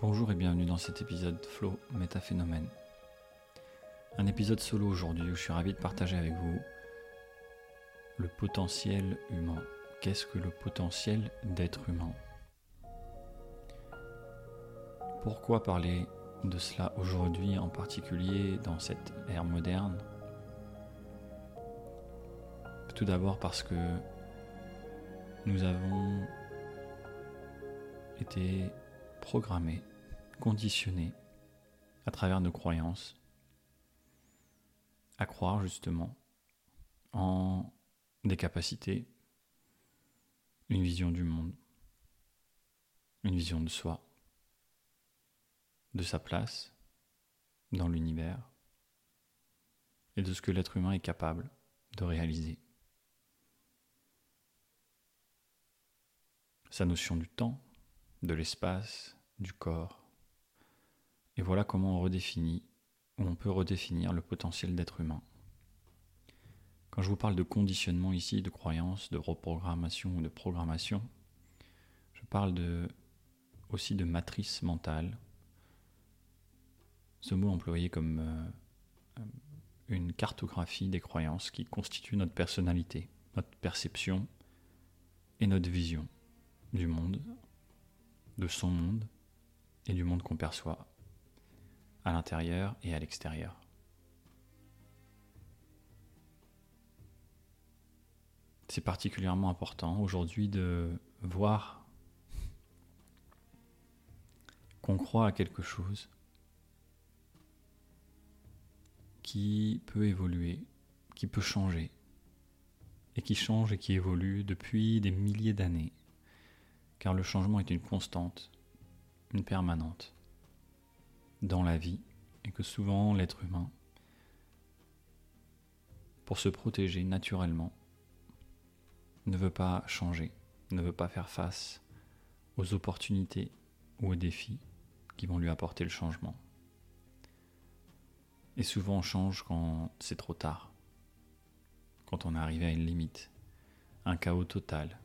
Bonjour et bienvenue dans cet épisode Flow Métaphénomène. Un épisode solo aujourd'hui où je suis ravi de partager avec vous le potentiel humain. Qu'est-ce que le potentiel d'être humain? Pourquoi parler de cela aujourd'hui, en particulier dans cette ère moderne? Tout d'abord parce que nous avons été programmés, conditionnés à travers nos croyances à croire justement en des capacités, une vision du monde, une vision de soi, de sa place dans l'univers et de ce que l'être humain est capable de réaliser. Sa notion du temps, de l'espace, du corps. Et voilà comment on redéfinit, ou on peut redéfinir le potentiel d'être humain. Quand je vous parle de conditionnement ici, de croyance, de reprogrammation ou de programmation, je parle aussi de matrice mentale. Ce mot employé comme euh, une cartographie des croyances qui constituent notre personnalité, notre perception et notre vision du monde, de son monde et du monde qu'on perçoit à l'intérieur et à l'extérieur. C'est particulièrement important aujourd'hui de voir qu'on croit à quelque chose qui peut évoluer, qui peut changer, et qui change et qui évolue depuis des milliers d'années, car le changement est une constante une permanente dans la vie et que souvent l'être humain, pour se protéger naturellement, ne veut pas changer, ne veut pas faire face aux opportunités ou aux défis qui vont lui apporter le changement. Et souvent on change quand c'est trop tard, quand on est arrivé à une limite, un chaos total,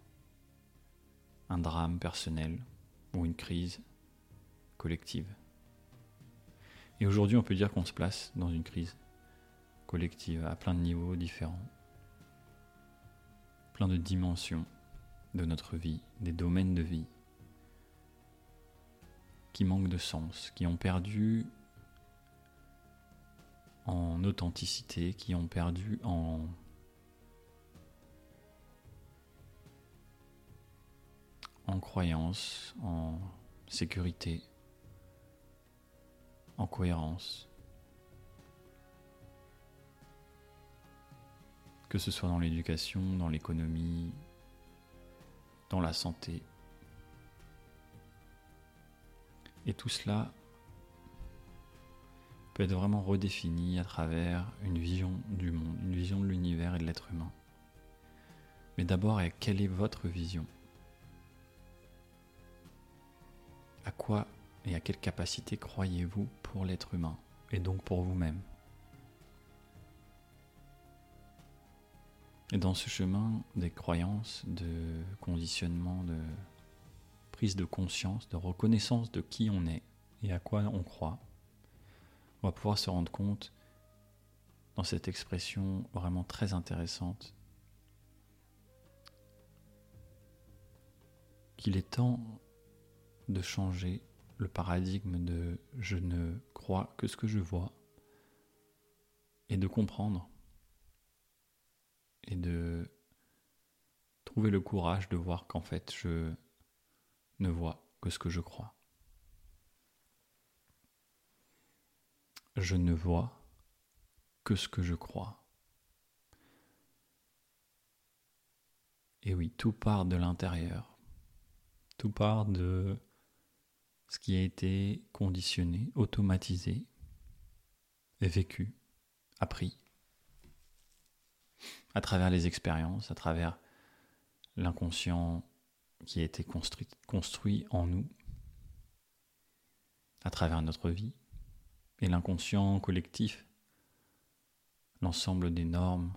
un drame personnel ou une crise collective. Et aujourd'hui, on peut dire qu'on se place dans une crise collective à plein de niveaux différents, plein de dimensions de notre vie, des domaines de vie qui manquent de sens, qui ont perdu en authenticité, qui ont perdu en en croyance, en sécurité, en cohérence. Que ce soit dans l'éducation, dans l'économie, dans la santé. Et tout cela peut être vraiment redéfini à travers une vision du monde, une vision de l'univers et de l'être humain. Mais d'abord, quelle est votre vision? À quoi et à quelle capacité croyez-vous pour l'être humain et donc pour vous-même? Et dans ce chemin des croyances, de conditionnement, de prise de conscience, de reconnaissance de qui on est et à quoi on croit, on va pouvoir se rendre compte dans cette expression vraiment très intéressante qu'il est temps de changer le paradigme de je ne crois que ce que je vois et de comprendre et de trouver le courage de voir qu'en fait je ne vois que ce que je crois. Je ne vois que ce que je crois. Et oui, tout part de l'intérieur. Tout part de ce qui a été conditionné, automatisé, vécu, appris, à travers les expériences, à travers l'inconscient qui a été construit, en nous, à travers notre vie, et l'inconscient collectif, l'ensemble des normes,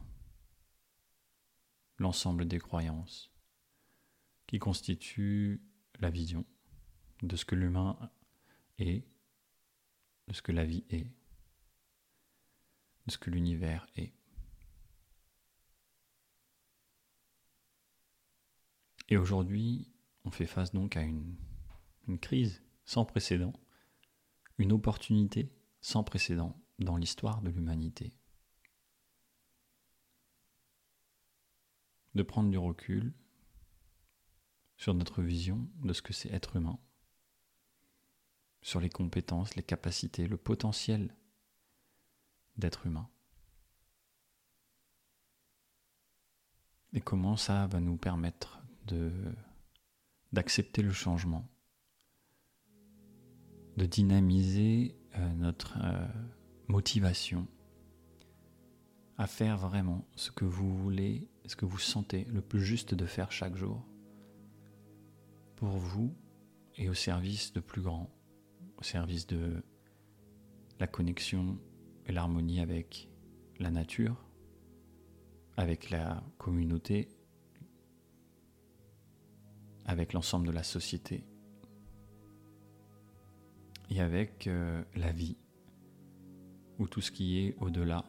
l'ensemble des croyances qui constituent la vision de ce que l'humain est, de ce que la vie est, de ce que l'univers est. Et aujourd'hui, on fait face donc à une, crise sans précédent, une opportunité sans précédent dans l'histoire de l'humanité. De prendre du recul sur notre vision de ce que c'est être humain, sur les compétences, les capacités, le potentiel d'être humain. Et comment ça va nous permettre d'accepter le changement, de dynamiser euh, notre euh, motivation à faire vraiment ce que vous voulez, ce que vous sentez le plus juste de faire chaque jour pour vous et au service de plus grand, au service de la connexion et l'harmonie avec la nature, avec la communauté, avec l'ensemble de la société et avec euh, la vie ou tout ce qui est au-delà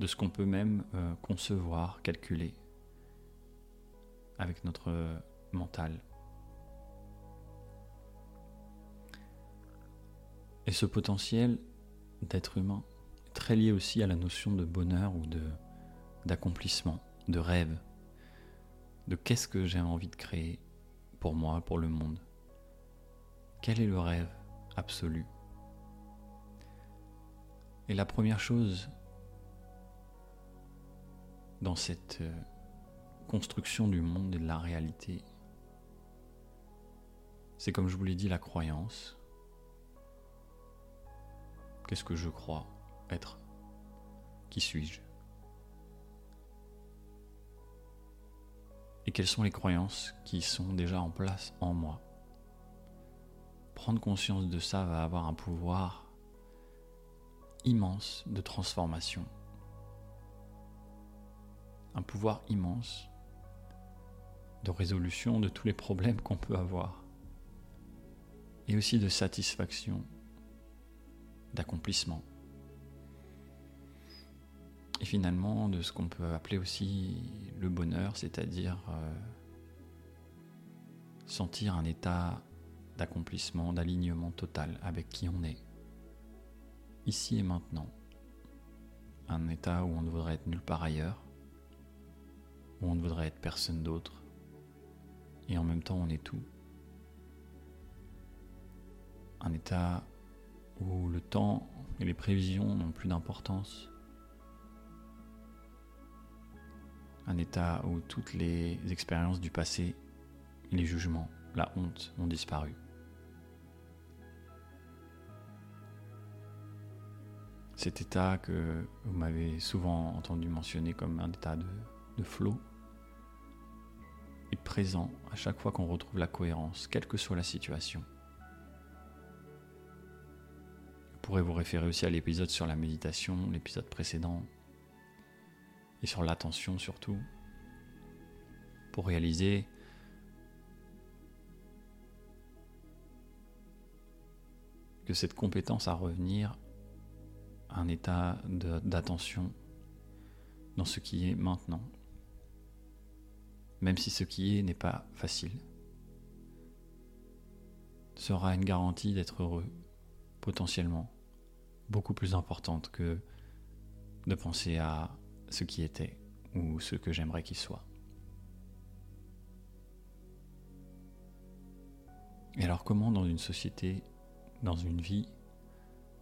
de ce qu'on peut même euh, concevoir, calculer avec notre mental. Et ce potentiel d'être humain est très lié aussi à la notion de bonheur ou d'accomplissement, de rêve, de qu'est-ce que j'ai envie de créer pour moi, pour le monde? Quel est le rêve absolu? Et la première chose dans cette euh, construction du monde et de la réalité, c'est comme je vous l'ai dit la croyance. Qu'est-ce que je crois être? Qui suis-je? Et quelles sont les croyances qui sont déjà en place en moi? Prendre conscience de ça va avoir un pouvoir immense de transformation. Un pouvoir immense de résolution de tous les problèmes qu'on peut avoir. Et aussi de satisfaction, d'accomplissement. Et finalement, de ce qu'on peut appeler aussi le bonheur, c'est-à-dire euh, sentir un état d'accomplissement, d'alignement total avec qui on est, ici et maintenant. Un état où on ne voudrait être nulle part ailleurs, où on ne voudrait être personne d'autre, et en même temps on est tout. Un état où le temps et les prévisions n'ont plus d'importance. Un état où toutes les expériences du passé, les jugements, la honte ont disparu. Cet état que vous m'avez souvent entendu mentionner comme un état de, de flot, est présent à chaque fois qu'on retrouve la cohérence, quelle que soit la situation. Pourrez vous référer aussi à l'épisode sur la méditation, l'épisode précédent, et sur l'attention surtout, pour réaliser que cette compétence à revenir à un état d'attention dans ce qui est maintenant, même si ce qui est n'est pas facile, sera une garantie d'être heureux, potentiellement, beaucoup plus importante que de penser à ce qui était ou ce que j'aimerais qu'il soit. Et alors comment dans une société, dans une vie,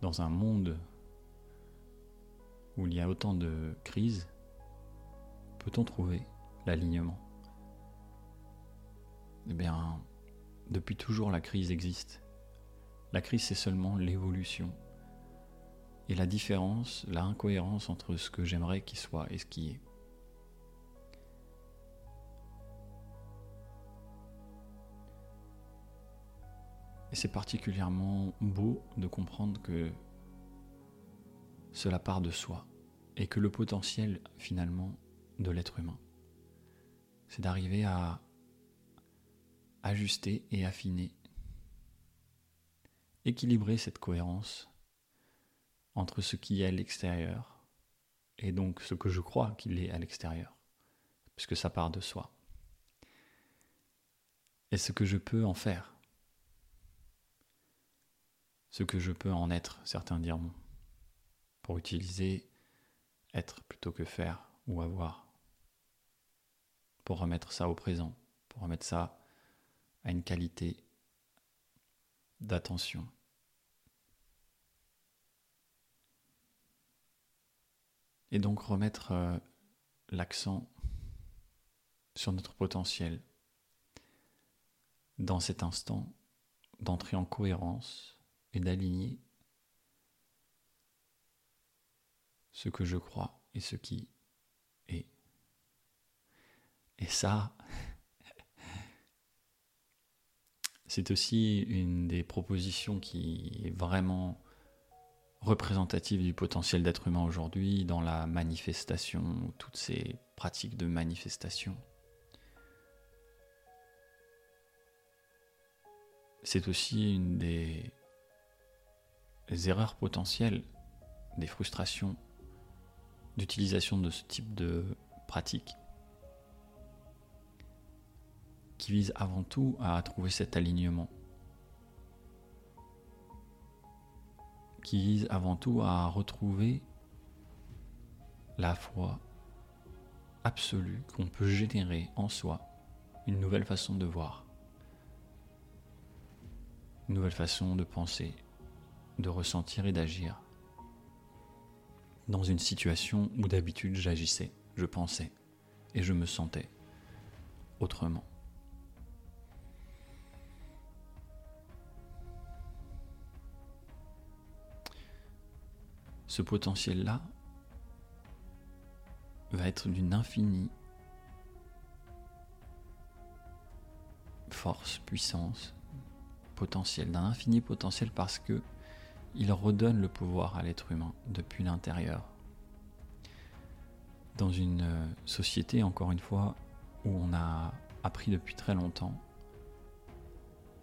dans un monde où il y a autant de crises, peut-on trouver l'alignement? Eh bien, depuis toujours la crise existe. La crise, c'est seulement l'évolution. Et la différence, la incohérence entre ce que j'aimerais qu'il soit et ce qui est. Et c'est particulièrement beau de comprendre que cela part de soi et que le potentiel finalement de l'être humain, c'est d'arriver à ajuster et affiner équilibrer cette cohérence entre ce qui est à l'extérieur et donc ce que je crois qu'il est à l'extérieur, puisque ça part de soi. Et ce que je peux en faire, ce que je peux en être, certains diront, pour utiliser être plutôt que faire ou avoir, pour remettre ça au présent, pour remettre ça à une qualité d'attention. Et donc remettre euh, l'accent sur notre potentiel dans cet instant d'entrer en cohérence et d'aligner ce que je crois et ce qui est. Et ça, c'est aussi une des propositions qui est vraiment représentative du potentiel d'être humain aujourd'hui dans la manifestation, toutes ces pratiques de manifestation. C'est aussi une des erreurs potentielles, des frustrations d'utilisation de ce type de pratique qui vise avant tout à trouver cet alignement, qui vise avant tout à retrouver la foi absolue qu'on peut générer en soi, une nouvelle façon de voir, une nouvelle façon de penser, de ressentir et d'agir dans une situation où d'habitude j'agissais, je pensais et je me sentais autrement. Ce potentiel-là va être d'une infinie force, puissance, potentiel, d'un infini potentiel parce que il redonne le pouvoir à l'être humain depuis l'intérieur. Dans une euh, société, encore une fois, où on a appris depuis très longtemps,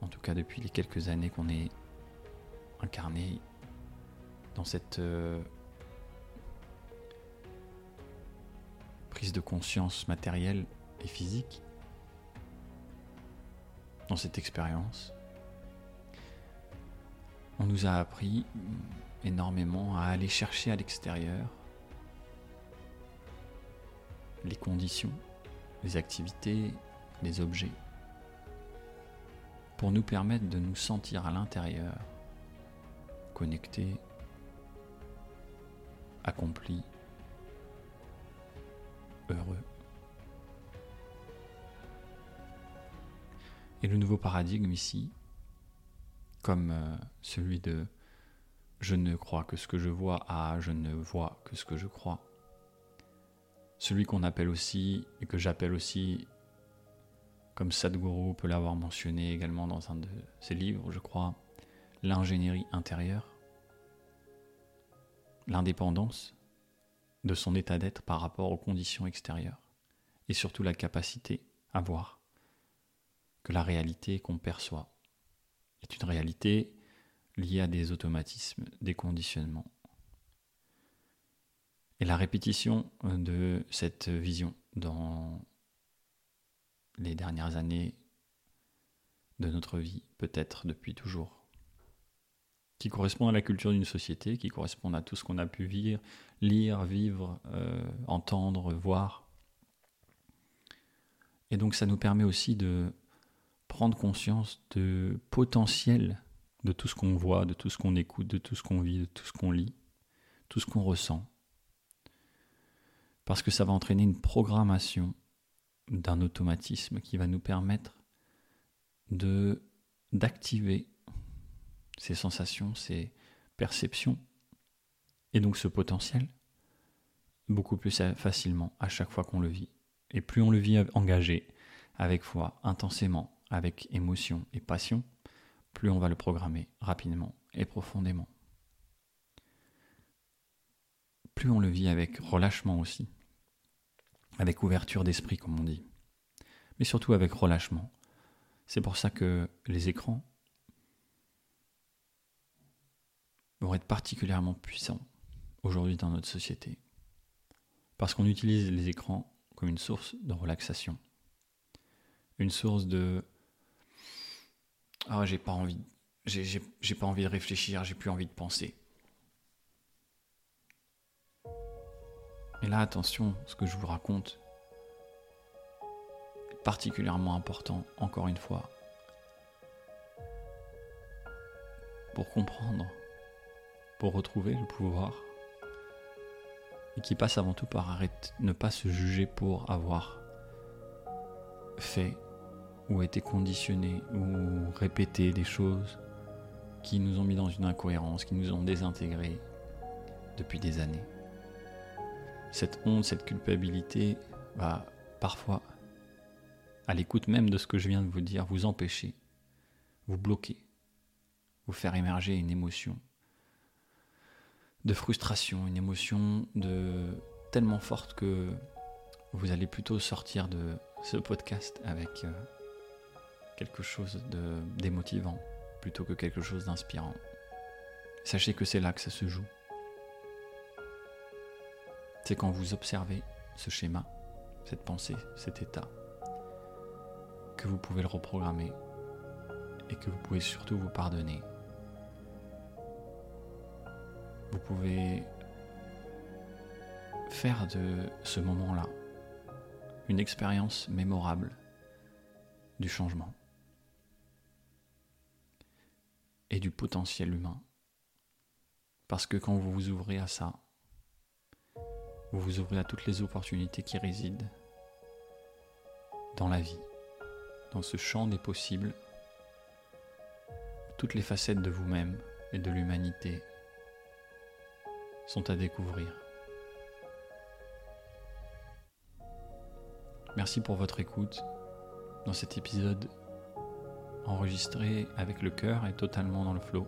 en tout cas depuis les quelques années qu'on est incarné dans cette euh, prise de conscience matérielle et physique, dans cette expérience, on nous a appris énormément à aller chercher à l'extérieur les conditions, les activités, les objets, pour nous permettre de nous sentir à l'intérieur, connectés, accomplis, heureux. Et le nouveau paradigme ici, comme euh, celui de je ne crois que ce que je vois à je ne vois que ce que je crois. Celui qu'on appelle aussi, et que j'appelle aussi, comme Sadhguru peut l'avoir mentionné également dans un de ses livres, je crois, l'ingénierie intérieure, l'indépendance de son état d'être par rapport aux conditions extérieures, et surtout la capacité à voir que la réalité qu'on perçoit est une réalité liée à des automatismes, des conditionnements. Et la répétition de cette vision dans les dernières années de notre vie, peut-être depuis toujours, qui correspond à la culture d'une société, qui correspond à tout ce qu'on a pu vivre, lire, vivre, euh, entendre, voir. Et donc ça nous permet aussi de prendre conscience de potentiel de tout ce qu'on voit, de tout ce qu'on écoute, de tout ce qu'on vit, de tout ce qu'on lit, tout ce qu'on ressent. Parce que ça va entraîner une programmation d'un automatisme qui va nous permettre d'activer ces sensations, ces perceptions et donc ce potentiel beaucoup plus facilement à chaque fois qu'on le vit. Et plus on le vit engagé, avec foi, intensément, avec émotion et passion, plus on va le programmer rapidement et profondément. Plus on le vit avec relâchement aussi, avec ouverture d'esprit comme on dit, mais surtout avec relâchement. C'est pour ça que les écrans vont être particulièrement puissants aujourd'hui dans notre société. Parce qu'on utilise les écrans comme une source de relaxation. Une source de Ah, j'ai pas envie. J'ai pas envie de réfléchir, j'ai plus envie de penser. Et là, attention, ce que je vous raconte est particulièrement important, encore une fois, pour comprendre, pour retrouver le pouvoir, et qui passe avant tout par arrêter, ne pas se juger pour avoir fait ou été conditionné ou répété des choses qui nous ont mis dans une incohérence, qui nous ont désintégrés depuis des années. Cette honte, cette culpabilité va parfois, à l'écoute même de ce que je viens de vous dire, vous empêcher, vous bloquer, vous faire émerger une émotion de frustration, une émotion de tellement forte que vous allez plutôt sortir de ce podcast avec euh, quelque chose d'émotivant plutôt que quelque chose d'inspirant. Sachez que c'est là que ça se joue c'est quand vous observez ce schéma, cette pensée, cet état, que vous pouvez le reprogrammer et que vous pouvez surtout vous pardonner. Vous pouvez faire de ce moment-là une expérience mémorable du changement et du potentiel humain. Parce que quand vous vous ouvrez à ça, vous vous ouvrez à toutes les opportunités qui résident dans la vie, dans ce champ des possibles, toutes les facettes de vous-même et de l'humanité sont à découvrir. Merci pour votre écoute dans cet épisode enregistré avec le cœur et totalement dans le flot.